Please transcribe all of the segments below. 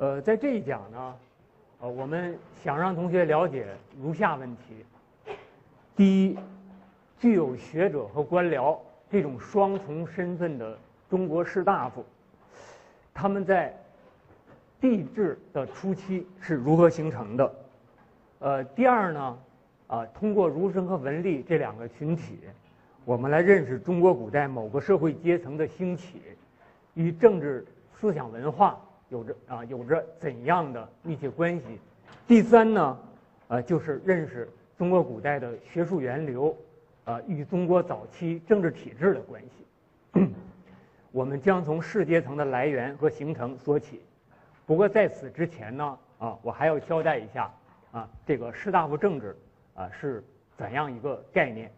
呃，在这一讲呢，呃，我们想让同学了解如下问题：第一，具有学者和官僚这种双重身份的中国士大夫，他们在帝制的初期是如何形成的？呃，第二呢，啊，通过儒生和文吏这两个群体，我们来认识中国古代某个社会阶层的兴起与政治思想文化。有着啊，有着怎样的密切关系？第三呢，呃，就是认识中国古代的学术源流，啊，与中国早期政治体制的关系。我们将从士阶层的来源和形成说起。不过在此之前呢，啊，我还要交代一下，啊，这个士大夫政治啊是怎样一个概念？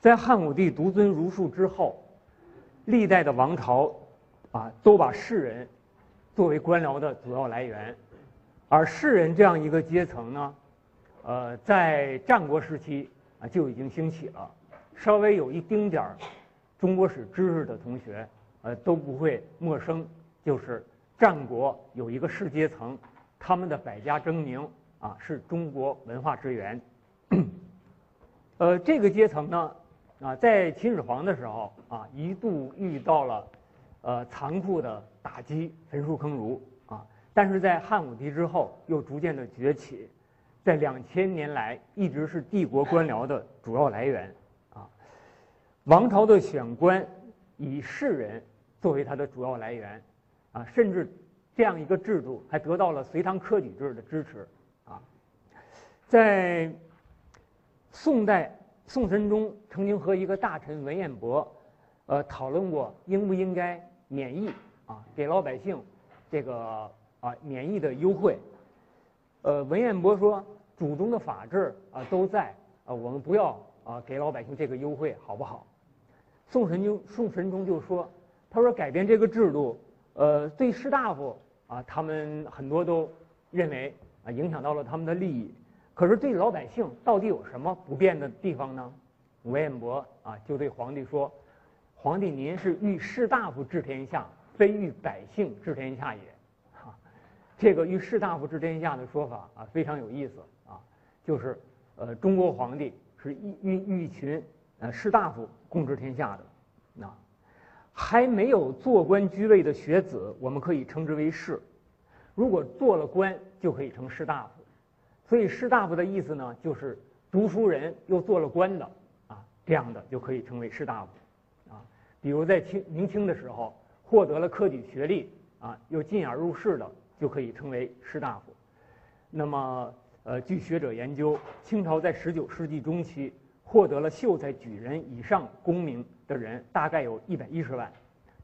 在汉武帝独尊儒术之后，历代的王朝。啊，都把士人作为官僚的主要来源，而士人这样一个阶层呢，呃，在战国时期啊就已经兴起了。稍微有一丁点儿中国史知识的同学，呃，都不会陌生，就是战国有一个士阶层，他们的百家争鸣啊，是中国文化之源。呃，这个阶层呢，啊，在秦始皇的时候啊，一度遇到了。呃，残酷的打击，焚书坑儒啊！但是在汉武帝之后，又逐渐的崛起，在两千年来一直是帝国官僚的主要来源啊。王朝的选官以士人作为它的主要来源啊，甚至这样一个制度还得到了隋唐科举制的支持啊。在宋代，宋神宗曾经和一个大臣文彦博呃讨论过应不应该。免疫啊，给老百姓这个啊免疫的优惠。呃，文彦博说，祖宗的法制啊都在啊，我们不要啊给老百姓这个优惠，好不好？宋神宗宋神宗就说，他说改变这个制度，呃，对士大夫啊，他们很多都认为啊影响到了他们的利益，可是对老百姓到底有什么不便的地方呢？文彦博啊就对皇帝说。皇帝，您是欲士大夫治天下，非欲百姓治天下也。哈，这个欲士大夫治天下的说法啊，非常有意思啊。就是，呃，中国皇帝是欲欲一群呃士大夫共治天下的。那还没有做官居位的学子，我们可以称之为士；如果做了官，就可以称士大夫。所以士大夫的意思呢，就是读书人又做了官的啊，这样的就可以称为士大夫。比如在清明清的时候，获得了科举学历啊，又进而入仕的，就可以称为士大夫。那么，呃，据学者研究，清朝在十九世纪中期获得了秀才、举人以上功名的人，大概有一百一十万，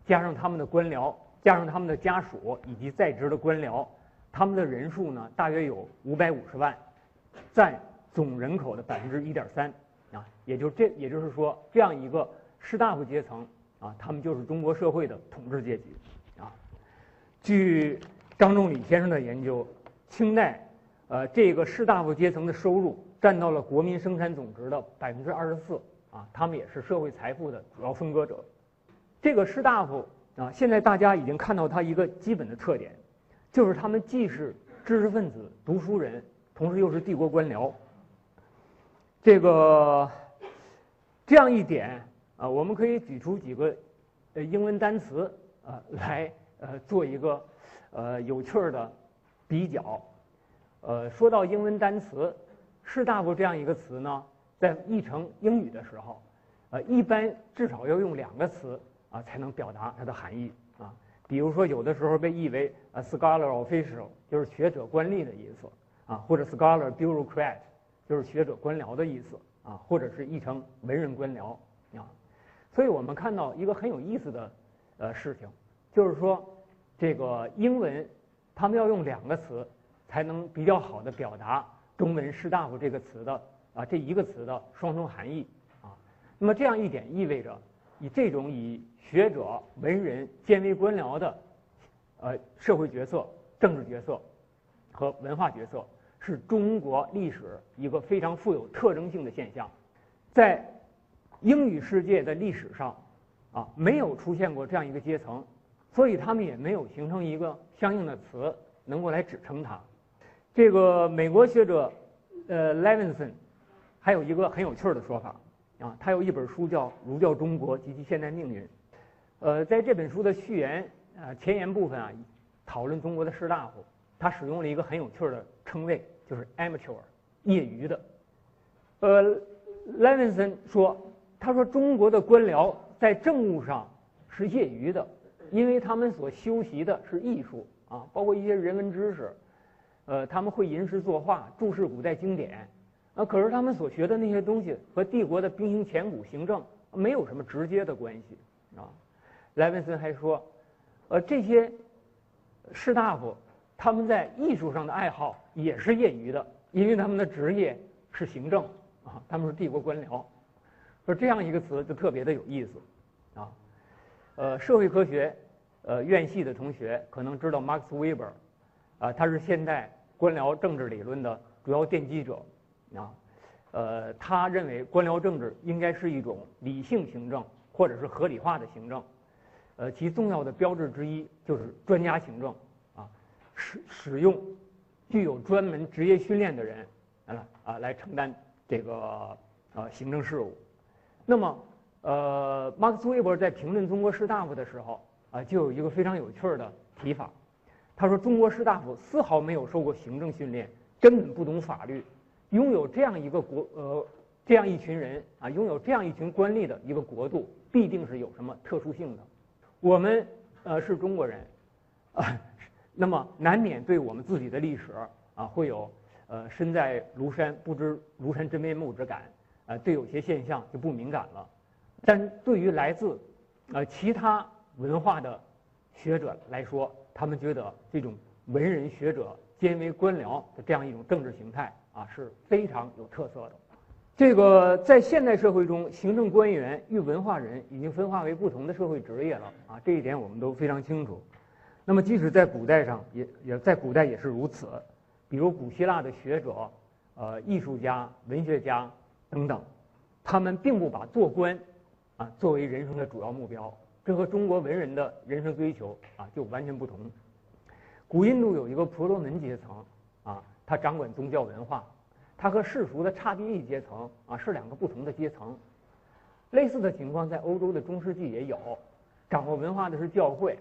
加上他们的官僚，加上他们的家属以及在职的官僚，他们的人数呢，大约有五百五十万，占总人口的百分之一点三啊，也就这，也就是说，这样一个士大夫阶层。啊，他们就是中国社会的统治阶级，啊，据张仲礼先生的研究，清代，呃，这个士大夫阶层的收入占到了国民生产总值的百分之二十四，啊，他们也是社会财富的主要分割者。这个士大夫啊，现在大家已经看到他一个基本的特点，就是他们既是知识分子、读书人，同时又是帝国官僚。这个这样一点。啊，我们可以举出几个呃英文单词啊来呃做一个呃有趣儿的比较。呃，说到英文单词，士大夫这样一个词呢，在译成英语的时候，呃，一般至少要用两个词啊才能表达它的含义啊。比如说，有的时候被译为呃 scholar official，就是学者官吏的意思啊，或者 scholar bureaucrat，就是学者官僚的意思啊，或者是译成文人官僚。所以我们看到一个很有意思的呃事情，就是说，这个英文他们要用两个词才能比较好的表达中文士大夫这个词的啊这一个词的双重含义啊。那么这样一点意味着，以这种以学者文人兼为官僚的呃社会角色、政治角色和文化角色，是中国历史一个非常富有特征性的现象，在。英语世界的历史上，啊，没有出现过这样一个阶层，所以他们也没有形成一个相应的词能够来指称它。这个美国学者呃 Levinson 还有一个很有趣的说法啊，他有一本书叫《儒教中国及其现代命运》。呃，在这本书的序言啊前言部分啊，讨论中国的士大夫，他使用了一个很有趣的称谓，就是 amateur 业余的。呃，Levinson 说，他说中国的官僚在政务上是业余的。因为他们所修习的是艺术啊，包括一些人文知识，呃，他们会吟诗作画、注释古代经典，啊，可是他们所学的那些东西和帝国的兵行钱谷行政没有什么直接的关系啊。莱文森还说，呃，这些士大夫他们在艺术上的爱好也是业余的，因为他们的职业是行政啊，他们是帝国官僚，说这样一个词就特别的有意思啊。呃，社会科学，呃，院系的同学可能知道 Max Weber，啊，他是现代官僚政治理论的主要奠基者，啊，呃，他认为官僚政治应该是一种理性行政或者是合理化的行政，呃，其重要的标志之一就是专家行政，啊，使使用具有专门职业训练的人，啊啊来承担这个啊行政事务，那么。呃，马克思韦伯在评论中国士大夫的时候啊，就有一个非常有趣的提法。他说，中国士大夫丝毫没有受过行政训练，根本不懂法律。拥有这样一个国呃，这样一群人啊，拥有这样一群官吏的一个国度，必定是有什么特殊性的。我们呃是中国人啊，那么难免对我们自己的历史啊，会有呃身在庐山不知庐山真面目之感啊，对有些现象就不敏感了。但对于来自，呃其他文化的学者来说，他们觉得这种文人学者兼为官僚的这样一种政治形态啊是非常有特色的。这个在现代社会中，行政官员与文化人已经分化为不同的社会职业了啊，这一点我们都非常清楚。那么即使在古代上，也也在古代也是如此。比如古希腊的学者、呃艺术家、文学家等等，他们并不把做官。啊，作为人生的主要目标，这和中国文人的人生追求啊就完全不同。古印度有一个婆罗门阶层啊，他掌管宗教文化，他和世俗的刹帝利阶层啊是两个不同的阶层。类似的情况在欧洲的中世纪也有，掌握文化的是教会，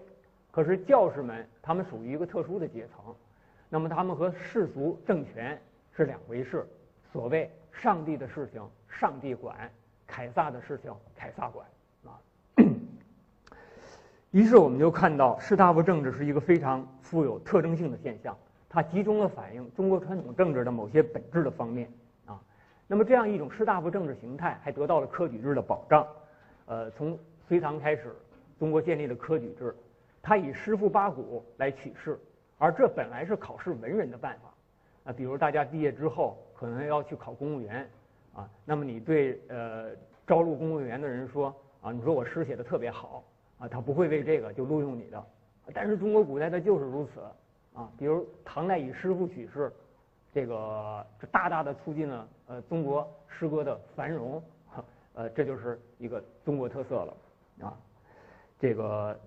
可是教士们他们属于一个特殊的阶层，那么他们和世俗政权是两回事。所谓上帝的事情，上帝管。凯撒的事情，凯撒管啊。于是我们就看到士大夫政治是一个非常富有特征性的现象，它集中了反映中国传统政治的某些本质的方面啊。那么这样一种士大夫政治形态还得到了科举制的保障。呃，从隋唐开始，中国建立了科举制，它以诗赋八股来取士，而这本来是考试文人的办法啊。比如大家毕业之后可能要去考公务员。啊，那么你对呃招录公务员的人说啊，你说我诗写的特别好啊，他不会为这个就录用你的。但是中国古代它就是如此啊，比如唐代以诗赋取士，这个这大大的促进了呃中国诗歌的繁荣，呃这就是一个中国特色了啊。这个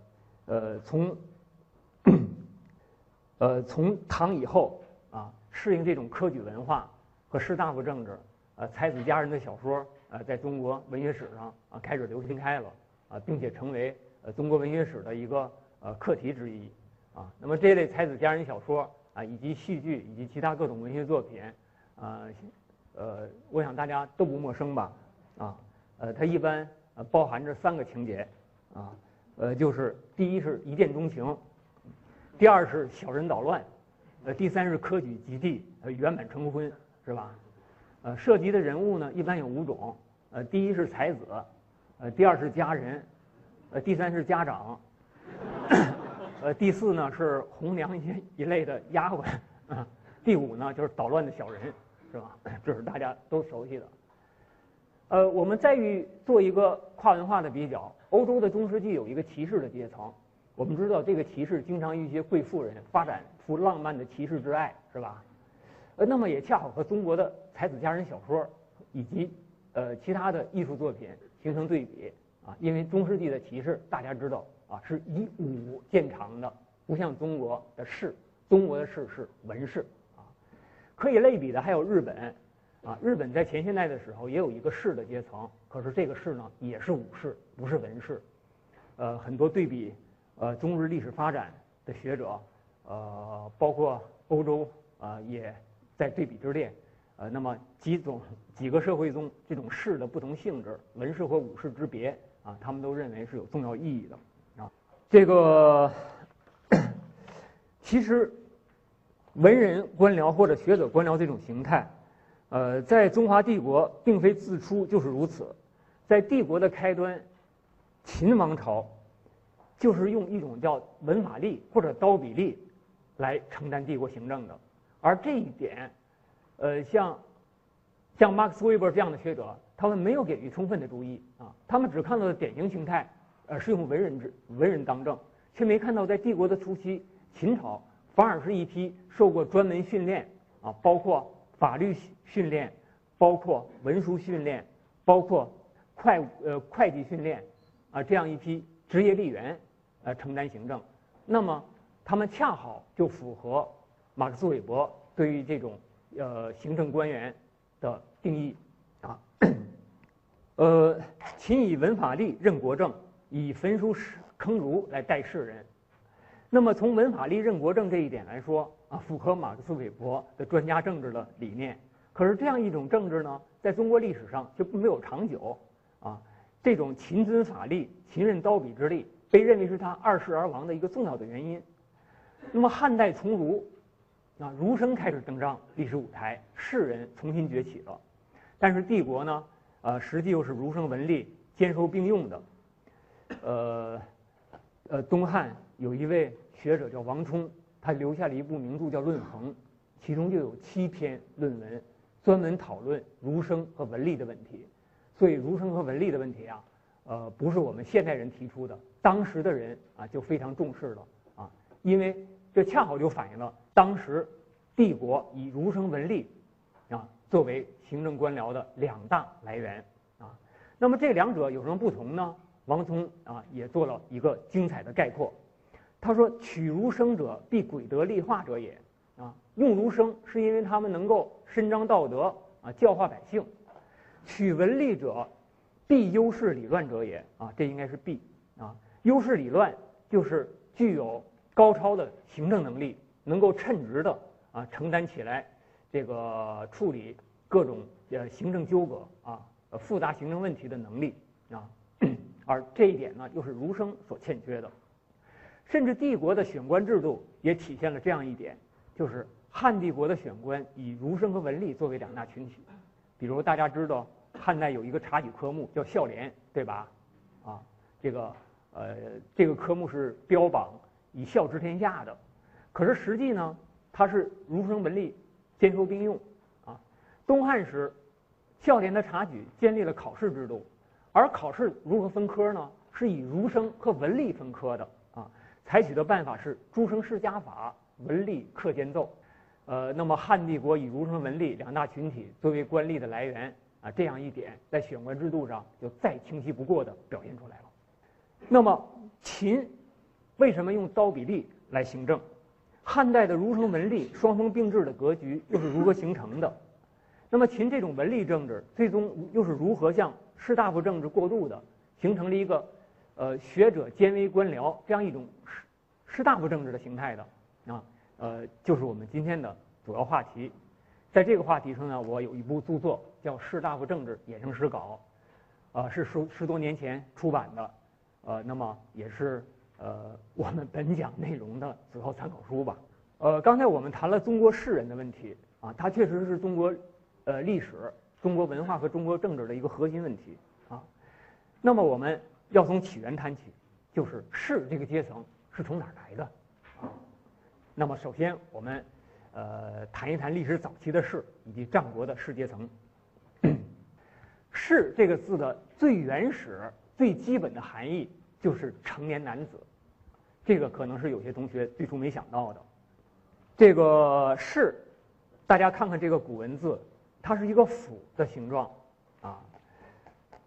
呃从呃从唐以后啊，适应这种科举文化和士大夫政治。呃，才子佳人的小说，呃，在中国文学史上啊开始流行开了，啊，并且成为呃中国文学史的一个呃课题之一，啊，那么这类才子佳人小说啊，以及戏剧以及其他各种文学作品，啊，呃，我想大家都不陌生吧，啊，呃，它一般呃包含着三个情节，啊，呃，就是第一是一见钟情，第二是小人捣乱，呃，第三是科举及第，呃，圆满成婚，是吧？呃，涉及的人物呢，一般有五种。呃，第一是才子，呃，第二是佳人，呃，第三是家长，呃，第四呢是红娘一一类的丫鬟，啊，第五呢就是捣乱的小人，是吧？这是大家都熟悉的。呃，我们再与做一个跨文化的比较，欧洲的中世纪有一个骑士的阶层，我们知道这个骑士经常与一些贵妇人发展出浪漫的骑士之爱，是吧？呃，那么也恰好和中国的才子佳人小说以及呃其他的艺术作品形成对比啊，因为中世纪的骑士大家知道啊，是以武见长的，不像中国的士，中国的士是文士啊。可以类比的还有日本啊，日本在前现代的时候也有一个士的阶层，可是这个士呢也是武士，不是文士。呃，很多对比呃中日历史发展的学者，呃，包括欧洲啊，也在对比之列。呃，那么几种几个社会中这种士的不同性质，文士和武士之别啊，他们都认为是有重要意义的啊。这个其实文人官僚或者学者官僚这种形态，呃，在中华帝国并非自出就是如此，在帝国的开端，秦王朝就是用一种叫文法吏或者刀笔吏来承担帝国行政的，而这一点。呃，像像马克思韦伯这样的学者，他们没有给予充分的注意啊，他们只看到了典型形态，呃，是用文人制文人当政，却没看到在帝国的初期，秦朝反而是一批受过专门训练啊，包括法律训练，包括文书训练，包括会呃会计训练啊，这样一批职业吏员呃承担行政，那么他们恰好就符合马克思韦伯对于这种。呃，行政官员的定义啊，呃，秦以文法吏任国政，以焚书坑儒来待世人。那么从文法吏任国政这一点来说啊，符合马克思韦伯的专家政治的理念。可是这样一种政治呢，在中国历史上就没有长久啊。这种勤遵法吏、勤任刀笔之力，被认为是他二世而亡的一个重要的原因。那么汉代从儒。那，儒生开始登上历史舞台，士人重新崛起了。但是帝国呢，呃，实际又是儒生文吏兼收并用的。呃，呃，东汉有一位学者叫王充，他留下了一部名著叫《论衡》，其中就有七篇论文，专门讨论儒生和文吏的问题。所以，儒生和文吏的问题啊，呃，不是我们现代人提出的，当时的人啊就非常重视了啊，因为这恰好就反映了。当时，帝国以儒生文吏啊作为行政官僚的两大来源啊。那么这两者有什么不同呢？王充啊也做了一个精彩的概括。他说：“取儒生者，必诡德利化者也啊。用儒生是因为他们能够伸张道德啊，教化百姓；取文吏者，必优势理乱者也啊。这应该是必啊。优势理乱就是具有高超的行政能力。”能够称职的啊，承担起来这个处理各种呃行政纠葛啊，复杂行政问题的能力啊，而这一点呢，又是儒生所欠缺的。甚至帝国的选官制度也体现了这样一点，就是汉帝国的选官以儒生和文吏作为两大群体。比如大家知道，汉代有一个察举科目叫孝廉，对吧？啊，这个呃，这个科目是标榜以孝治天下的。可是实际呢，它是儒生文吏兼收并用，啊，东汉时，孝廉的察举建立了考试制度，而考试如何分科呢？是以儒生和文吏分科的，啊，采取的办法是诸生世家法，文吏课间奏，呃，那么汉帝国以儒生文吏两大群体作为官吏的来源，啊，这样一点在选官制度上就再清晰不过的表现出来了。那么秦为什么用刀笔吏来行政？汉代的儒生文吏双峰并治的格局又是如何形成的？那么秦这种文吏政治最终又是如何向士大夫政治过渡的，形成了一个呃学者兼为官僚这样一种士士大夫政治的形态的啊？呃，就是我们今天的主要话题。在这个话题上呢，我有一部著作叫《士大夫政治衍生史稿》，啊，是十十多年前出版的，呃，那么也是。呃，我们本讲内容的主要参考书吧。呃，刚才我们谈了中国士人的问题啊，它确实是中国呃历史、中国文化和中国政治的一个核心问题啊。那么我们要从起源谈起，就是士这个阶层是从哪儿来的啊？那么首先我们呃谈一谈历史早期的士以及战国的士阶层。士这个字的最原始、最基本的含义。就是成年男子，这个可能是有些同学最初没想到的。这个士，大家看看这个古文字，它是一个斧的形状，啊，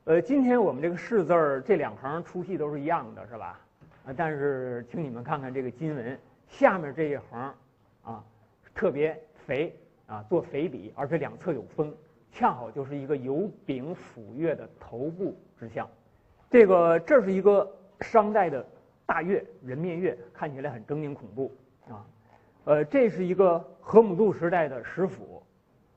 呃，今天我们这个士字儿这两横粗细都是一样的，是吧？啊，但是请你们看看这个金文下面这一横，啊，特别肥啊，做肥笔，而且两侧有锋，恰好就是一个有柄斧钺的头部之象。这个这是一个商代的大钺，人面钺，看起来很狰狞恐怖啊。呃，这是一个河姆渡时代的石斧，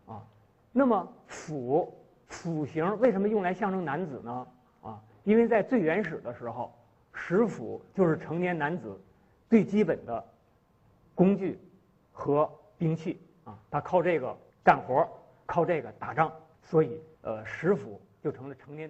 啊，那么斧斧形为什么用来象征男子呢？啊，因为在最原始的时候，石斧就是成年男子最基本的工具和兵器啊，他靠这个干活，靠这个打仗，所以呃，石斧就成了成年。